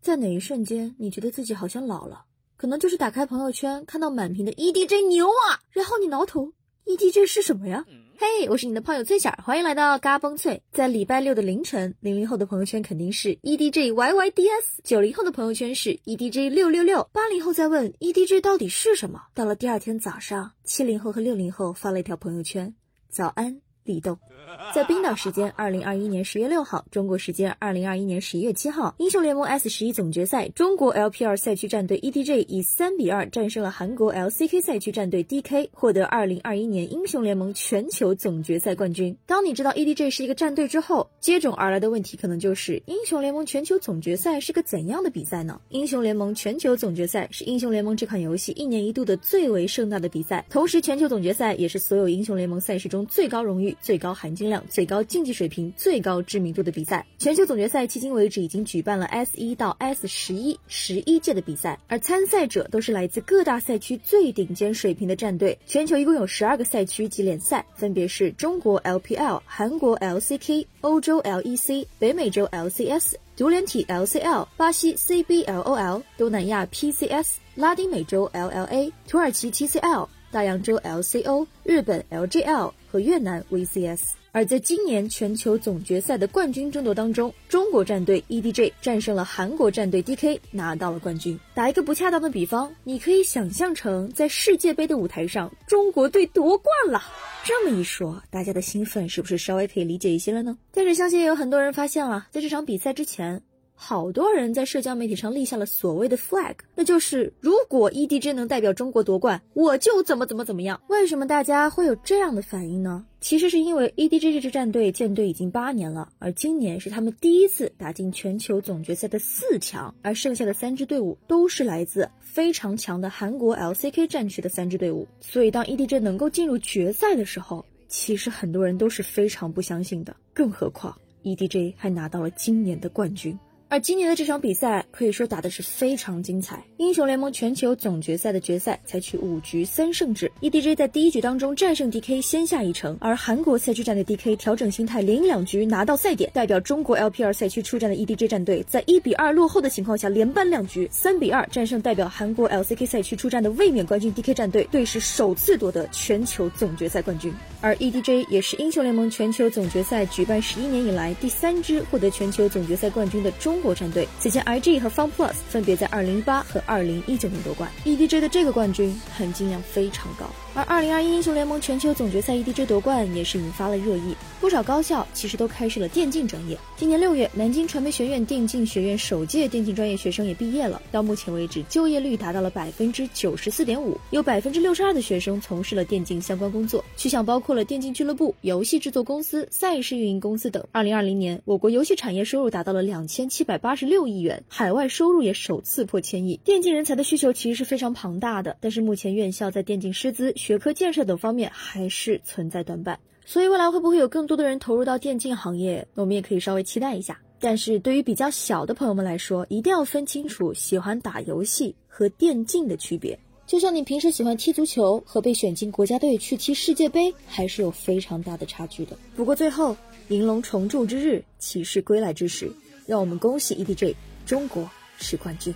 在哪一瞬间你觉得自己好像老了？可能就是打开朋友圈看到满屏的 EDG 牛啊，然后你挠头，EDG 是什么呀？嘿，我是你的胖友翠儿，欢迎来到嘎嘣脆。在礼拜六的凌晨，零零后的朋友圈肯定是 EDG Y Y D S，九零后的朋友圈是 EDG 六六六，八零后在问 EDG 到底是什么。到了第二天早上，七零后和六零后发了一条朋友圈：早安，立冬。在冰岛时间二零二一年十月六号，中国时间二零二一年十一月七号，英雄联盟 S 十一总决赛，中国 LPL 赛区战队 EDG 以三比二战胜了韩国 LCK 赛区战队 DK，获得二零二一年英雄联盟全球总决赛冠军。当你知道 EDG 是一个战队之后，接踵而来的问题可能就是英雄联盟全球总决赛是个怎样的比赛呢？英雄联盟全球总决赛是英雄联盟这款游戏一年一度的最为盛大的比赛，同时全球总决赛也是所有英雄联盟赛事中最高荣誉、最高含金量。最高竞技水平、最高知名度的比赛，全球总决赛迄今为止已经举办了 S 一到 S 十一十一届的比赛，而参赛者都是来自各大赛区最顶尖水平的战队。全球一共有十二个赛区及联赛，分别是中国 LPL、韩国 LCK、欧洲 LEC、北美洲 LCS、独联体 LCL、巴西 CBLOL、东南亚 PCS、拉丁美洲 LLA、土耳其 TCL。大洋洲 LCO、日本 LGL 和越南 VCS。而在今年全球总决赛的冠军争夺当中，中国战队 EDG 战胜了韩国战队 DK，拿到了冠军。打一个不恰当的比方，你可以想象成在世界杯的舞台上，中国队夺冠了。这么一说，大家的兴奋是不是稍微可以理解一些了呢？但是相信也有很多人发现了，在这场比赛之前。好多人在社交媒体上立下了所谓的 flag，那就是如果 EDG 能代表中国夺冠，我就怎么怎么怎么样。为什么大家会有这样的反应呢？其实是因为 EDG 这支战队建队已经八年了，而今年是他们第一次打进全球总决赛的四强，而剩下的三支队伍都是来自非常强的韩国 LCK 战区的三支队伍。所以当 EDG 能够进入决赛的时候，其实很多人都是非常不相信的。更何况 EDG 还拿到了今年的冠军。而今年的这场比赛可以说打的是非常精彩。英雄联盟全球总决赛的决赛采取五局三胜制，EDG 在第一局当中战胜 DK，先下一城。而韩国赛区战队 DK 调整心态，连赢两局拿到赛点，代表中国 LPL 赛区出战的 EDG 战队，在一比二落后的情况下，连扳两局，三比二战胜代表韩国 LCK 赛区出战的卫冕冠军 DK 战队，队史首次夺得全球总决赛冠军。而 EDG 也是英雄联盟全球总决赛举办十一年以来第三支获得全球总决赛冠军的中。国战队此前，IG 和 FunPlus 分别在2018和2019年夺冠，EDG 的这个冠军含金量非常高。而2021英雄联盟全球总决赛 EDG 夺冠也是引发了热议，不少高校其实都开设了电竞专业。今年六月，南京传媒学院电竞学院首届电竞专业学生也毕业了，到目前为止，就业率达到了百分之九十四点五，有百分之六十二的学生从事了电竞相关工作，去向包括了电竞俱乐部、游戏制作公司、赛事运营公司等。二零二零年，我国游戏产业收入达到了两千七百八十六亿元，海外收入也首次破千亿。电竞人才的需求其实是非常庞大的，但是目前院校在电竞师资学科建设等方面还是存在短板，所以未来会不会有更多的人投入到电竞行业，我们也可以稍微期待一下。但是对于比较小的朋友们来说，一定要分清楚喜欢打游戏和电竞的区别。就像你平时喜欢踢足球和被选进国家队去踢世界杯，还是有非常大的差距的。不过最后，银龙重铸之日，骑士归来之时，让我们恭喜 EDG，中国是冠军。